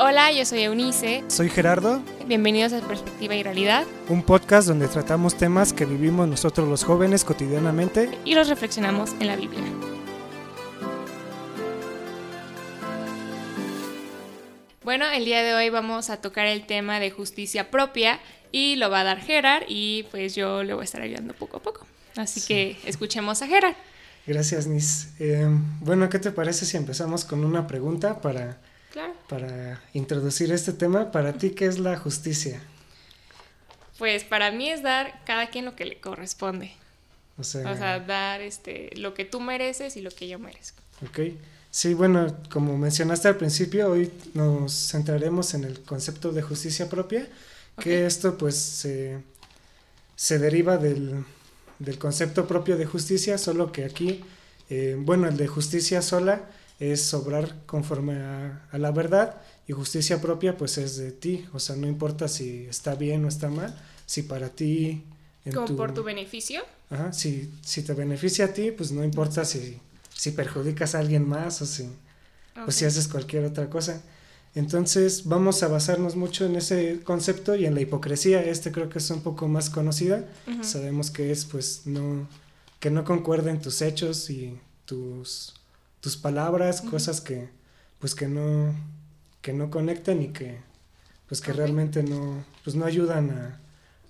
Hola, yo soy Eunice. Soy Gerardo. Bienvenidos a Perspectiva y Realidad. Un podcast donde tratamos temas que vivimos nosotros los jóvenes cotidianamente y los reflexionamos en la Biblia. Bueno, el día de hoy vamos a tocar el tema de justicia propia y lo va a dar Gerard y pues yo le voy a estar ayudando poco a poco. Así que escuchemos a Gerard. Gracias, Nis. Eh, bueno, ¿qué te parece si empezamos con una pregunta para para introducir este tema, para ti, ¿qué es la justicia? Pues para mí es dar cada quien lo que le corresponde. O sea, dar este, lo que tú mereces y lo que yo merezco. Ok. Sí, bueno, como mencionaste al principio, hoy nos centraremos en el concepto de justicia propia, que esto pues se, deriva del, concepto propio de justicia, solo que aquí, eh, bueno, el de justicia sola es obrar conforme a, la verdad y justicia propia pues es de ti, o sea, no importa si está bien o está mal, si para ti... ¿Como por tu beneficio? Ajá, si, si te beneficia a ti, pues no importa si, si perjudicas a alguien más o si, o si haces cualquier otra cosa. Entonces vamos a basarnos mucho en ese concepto y en la hipocresía. Este creo que es un poco más conocida. Sabemos que es pues no que no concuerden tus hechos y tus tus palabras, cosas que pues que no que no conectan y que pues que realmente no pues no ayudan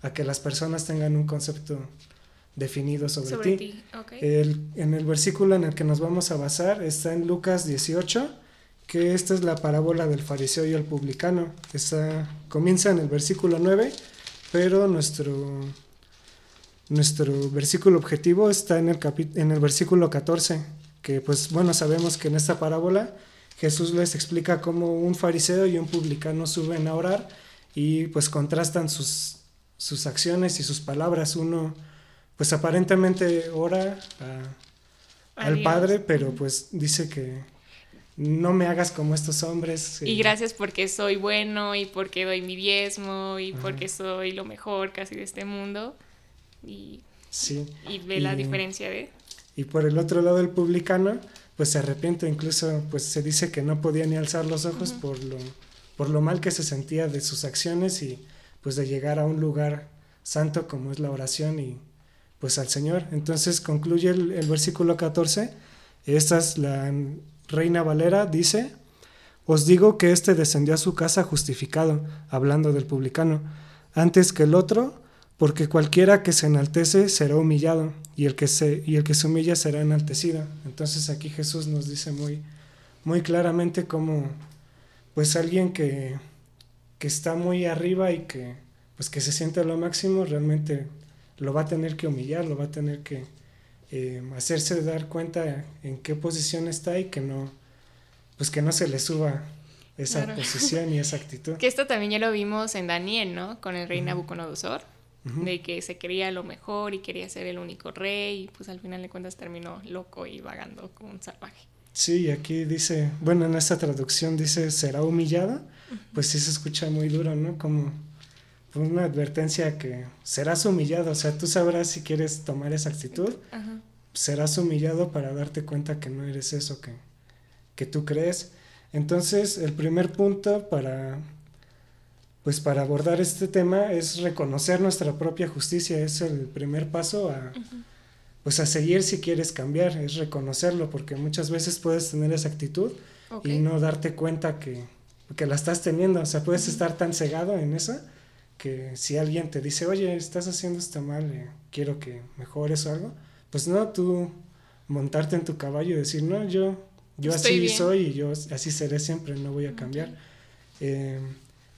a, que las personas tengan un concepto definido sobre, ti. en el versículo en el que nos vamos a basar está en Lucas 18, que esta es la parábola del fariseo y el publicano. Está, comienza en el versículo 9, pero nuestro, nuestro versículo objetivo está en el, en el versículo 14 que pues bueno, sabemos que en esta parábola Jesús les explica cómo un fariseo y un publicano suben a orar y pues contrastan sus, sus acciones y sus palabras. Uno pues aparentemente ora al Padre, pero pues dice que no me hagas como estos hombres. Y gracias porque soy bueno y porque doy mi diezmo y porque soy lo mejor casi de este mundo. Y, sí. y ve la diferencia de y por el otro lado el publicano pues se arrepiente, incluso pues se dice que no podía ni alzar los ojos por, lo, por lo mal que se sentía de sus acciones y pues de llegar a un lugar santo como es la oración y pues al Señor. Entonces concluye el, el versículo 14, esta es la Reina Valera, dice, os digo que éste descendió a su casa justificado, hablando del publicano, antes que el otro, porque cualquiera que se enaltece será humillado y el que se, y el que se humilla será enaltecido. Entonces aquí Jesús nos dice muy, muy claramente cómo pues alguien que, que está muy arriba y que pues que se siente a lo máximo realmente lo va a tener que humillar, lo va a tener que eh, hacerse dar cuenta en qué posición está y que no pues que no se le suba esa posición y esa actitud. Que esto también ya lo vimos en Daniel, ¿no? Con el rey Nabucodonosor de que se quería lo mejor y quería ser el único rey y pues al final de cuentas terminó loco y vagando como un salvaje. Sí, aquí dice, bueno, en esta traducción dice será humillada, pues sí se escucha muy duro, ¿no? Como una advertencia que serás humillado, o sea, tú sabrás si quieres tomar esa actitud, serás humillado para darte cuenta que no eres eso que, que tú crees. Entonces, el primer punto para pues para abordar este tema es reconocer nuestra propia justicia, es el primer paso a, pues a seguir si quieres cambiar, es reconocerlo, porque muchas veces puedes tener esa actitud y no darte cuenta que, que, la estás teniendo, o sea, puedes estar tan cegado en eso que si alguien te dice, oye, estás haciendo esto mal, eh, quiero que mejores o algo, pues no, tú montarte en tu caballo y decir, no, yo, yo así soy y yo así seré siempre, no voy a cambiar. Eh,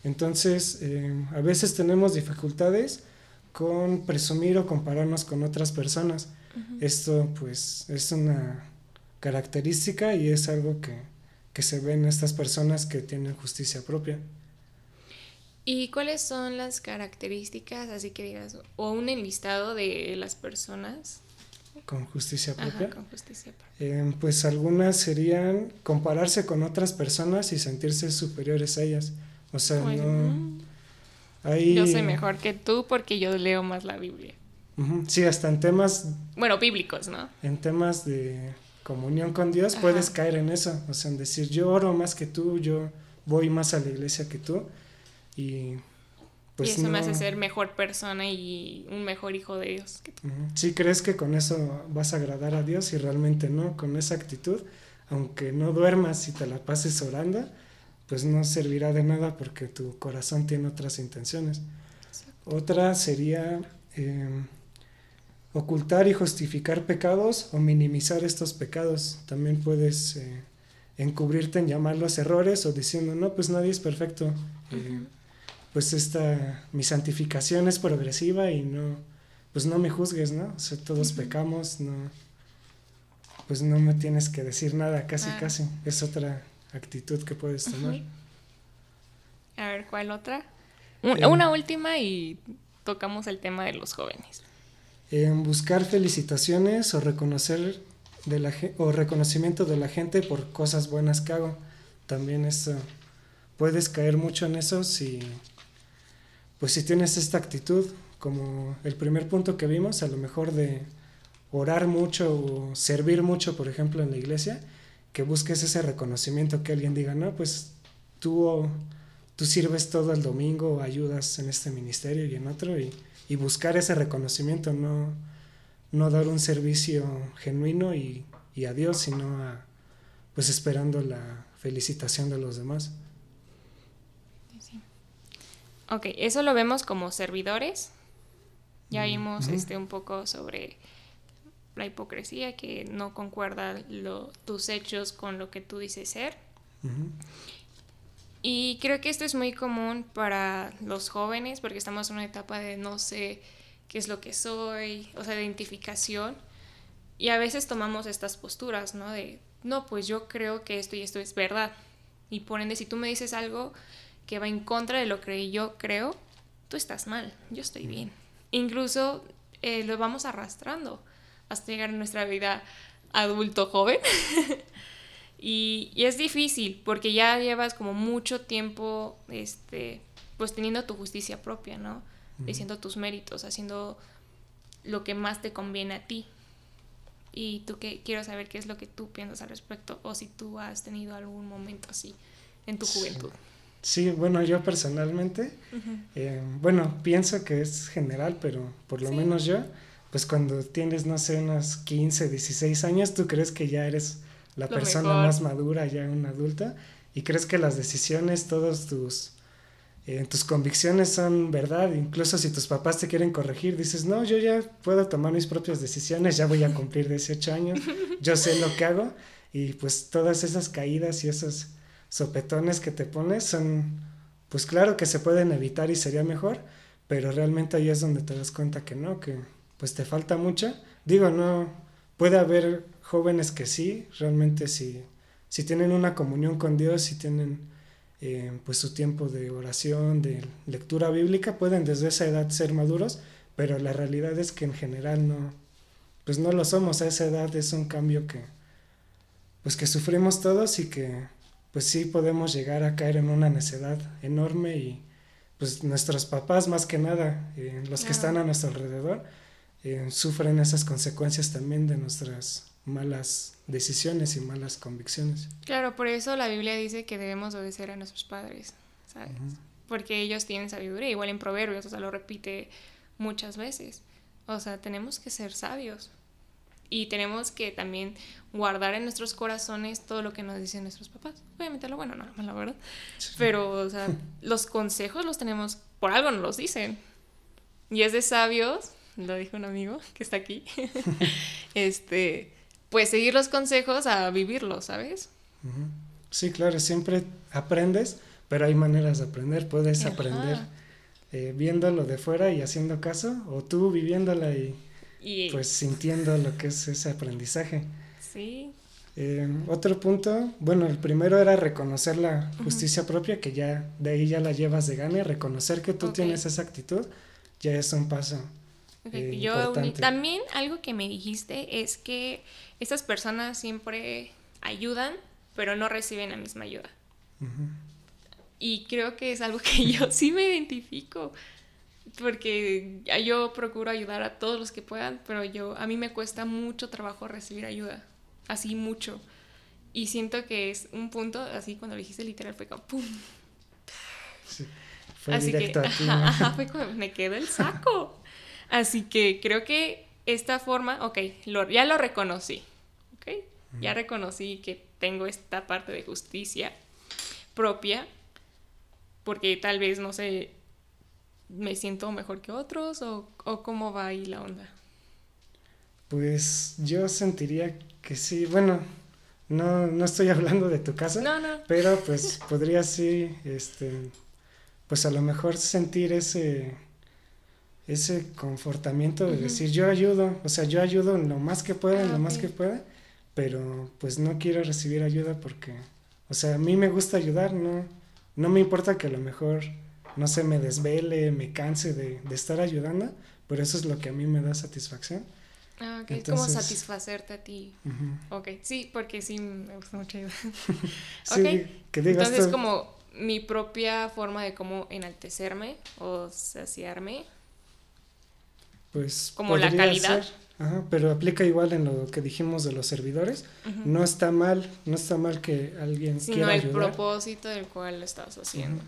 entonces, eh, a veces tenemos dificultades con presumir o compararnos con otras personas. Esto, pues, es una característica y es algo que, que se ve en estas personas que tienen justicia propia. ¿Y cuáles son las características, así que digas, o un enlistado de las personas? Con justicia propia. con justicia propia. Eh, pues algunas serían compararse con otras personas y sentirse superiores a ellas. O sea, no... Yo soy mejor que tú porque yo leo más la Biblia. Sí, hasta en temas... Bueno, bíblicos, ¿no? En temas de comunión con Dios puedes caer en eso. O sea, en decir, yo oro más que tú, yo, voy más a la iglesia que tú y pues y eso me hace ser mejor persona y un mejor hijo de Dios. Que tú. Sí, crees que con eso vas a agradar a Dios y realmente no, con esa actitud, aunque no duermas y te la pases orando, pues no servirá de nada porque tu corazón tiene otras intenciones. Otra sería em, ocultar y justificar pecados o minimizar estos pecados. También puedes eh, encubrirte en llamar los errores o diciendo, no, pues nadie es perfecto. Eh, pues esta, mi santificación es progresiva y no, pues no me juzgues, ¿no? O sea, todos pecamos, no, pues no me tienes que decir nada, casi, casi. Es otra actitud que puedes tomar. A ver, ¿cuál otra? Em. Una última y tocamos el tema de los jóvenes. En buscar felicitaciones o reconocer de la o reconocimiento de la gente por cosas buenas que hago. También eso puedes caer mucho en eso si pues si tienes esta actitud, como el primer punto que vimos, a lo mejor de orar mucho o servir mucho, por ejemplo, en la iglesia, que busques ese reconocimiento, que alguien diga, no, pues tú, tú sirves todo el domingo, ayudas en este ministerio y en otro, y, y buscar ese reconocimiento, no, no dar un servicio genuino y, y a Dios, sino a, pues esperando la felicitación de los demás. Ok, eso lo vemos como servidores. Ya vimos este un poco sobre la hipocresía, que no concuerda tus hechos con lo que tú dices ser. Y creo que esto es muy común para los jóvenes, porque estamos en una etapa de no sé qué es lo que soy, o sea, de identificación. Y a veces tomamos estas posturas, ¿no? De, no, pues yo creo que esto y esto es verdad. Y por ende, si tú me dices algo, que va en contra de lo que yo creo, tú estás mal, yo estoy bien. Incluso eh, lo vamos arrastrando hasta llegar a nuestra vida adulto joven. y, es difícil porque ya llevas como mucho tiempo este, pues teniendo tu justicia propia, ¿no? Diciendo tus méritos, haciendo lo que más te conviene a ti. Y tú que quiero saber qué es lo que tú piensas al respecto o si tú has tenido algún momento así en tu juventud. Sí, bueno, yo personalmente, eh, bueno, pienso que es general, pero por lo menos yo, pues cuando tienes, no sé, unos 15, 16 años, tú crees que ya eres la persona más madura, ya una adulta, y crees que las decisiones, todos tus, eh, tus convicciones son verdad, incluso si tus papás te quieren corregir, dices, no, yo ya puedo tomar mis propias decisiones, ya voy a cumplir 18 años, yo sé lo que hago, y pues todas esas caídas y esos sopetones que te pones son, pues claro que se pueden evitar y sería mejor, pero realmente ahí es donde te das cuenta que no, que pues te falta mucho. Digo, no, puede haber jóvenes que sí, realmente sí, si tienen una comunión con Dios, si tienen eh, pues su tiempo de oración, de lectura bíblica, pueden desde esa edad ser maduros, pero la realidad es que en general no, pues no lo somos, a esa edad es un cambio que, pues que sufrimos todos y que pues sí podemos llegar a caer en una necedad enorme y pues nuestros papás más que nada, eh, los que están a nuestro alrededor, eh, sufren esas consecuencias también de nuestras malas decisiones y malas convicciones. Claro, por eso la Biblia dice que debemos obedecer a nuestros padres, ¿sabes? Porque ellos tienen sabiduría, igual en Proverbios, o sea, lo repite muchas veces. O sea, tenemos que ser sabios y tenemos que también guardar en nuestros corazones todo lo que nos dicen nuestros papás. Obviamente lo bueno, no lo malo, ¿verdad? Pero, o sea, los consejos los tenemos, por algo nos los dicen. Y es de sabios, lo dijo un amigo que está aquí, este, pues seguir los consejos a vivirlos, ¿sabes? Sí, claro, siempre aprendes, pero hay maneras de aprender. Puedes aprender eh, viéndolo de fuera y haciendo caso, o tú viviéndola y pues sintiendo lo que es ese aprendizaje. Sí. Eh, otro punto, bueno, el primero era reconocer la justicia propia, que ya de ahí ya la llevas de gane, reconocer que tú tienes esa actitud, ya es un paso. Eh, Yo también algo que me dijiste es que estas personas siempre ayudan, pero no reciben la misma ayuda. Y creo que es algo que yo sí me identifico porque yo procuro ayudar a todos los que puedan, pero yo a mí me cuesta mucho trabajo recibir ayuda, así mucho. Y siento que es un punto, así cuando lo dijiste literal, fue como ¡pum! Sí, fue directo a ti. Ajá, fue como, me quedó el saco. Así que creo que esta forma, ok, ya lo reconocí, ok, ya reconocí que tengo esta parte de justicia propia, porque tal vez, no sé, me siento mejor que otros o, o cómo va ahí la onda. Pues yo sentiría que sí, bueno, no, no estoy hablando de tu caso, no, no. pero pues podría sí, este, pues a lo mejor sentir ese ese confortamiento de decir yo ayudo, o sea, yo ayudo en lo más que pueda, en lo ah, más que pueda, pero pues no quiero recibir ayuda porque, o sea, a mí me gusta ayudar, no, no me importa que a lo mejor, no se me desvele, me canse de, estar ayudando, pero eso es lo que a mí me da satisfacción. Ah, ok, es como satisfacerte a ti. Ok, sí, porque sí me gusta mucho ayudar. sí, que digas Entonces, es como mi propia forma de cómo enaltecerme o saciarme pues como la calidad. Ajá, pero aplica igual en lo que dijimos de los servidores. No está mal, no está mal que alguien Sino quiera el propósito del cual lo estás haciendo.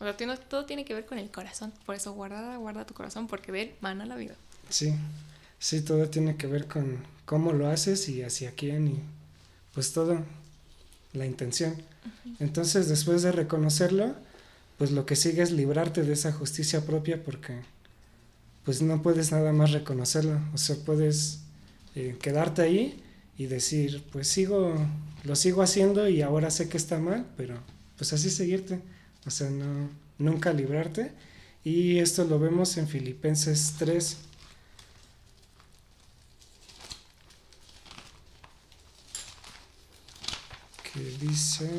O sea, todo tiene que ver con el corazón. Por eso guarda, guarda tu corazón, porque de él mana la vida. Sí, sí, todo tiene que ver con cómo lo haces y hacia quién y pues todo, la intención. Entonces, después de reconocerlo, pues lo que sigue es librarte de esa justicia propia porque pues no puedes nada más reconocerlo, o sea, puedes eh, quedarte ahí y decir, pues sigo, lo sigo haciendo y ahora sé que está mal, pero pues así seguirte, o sea, no, nunca librarte. Y esto lo vemos en Filipenses 3. Que dice...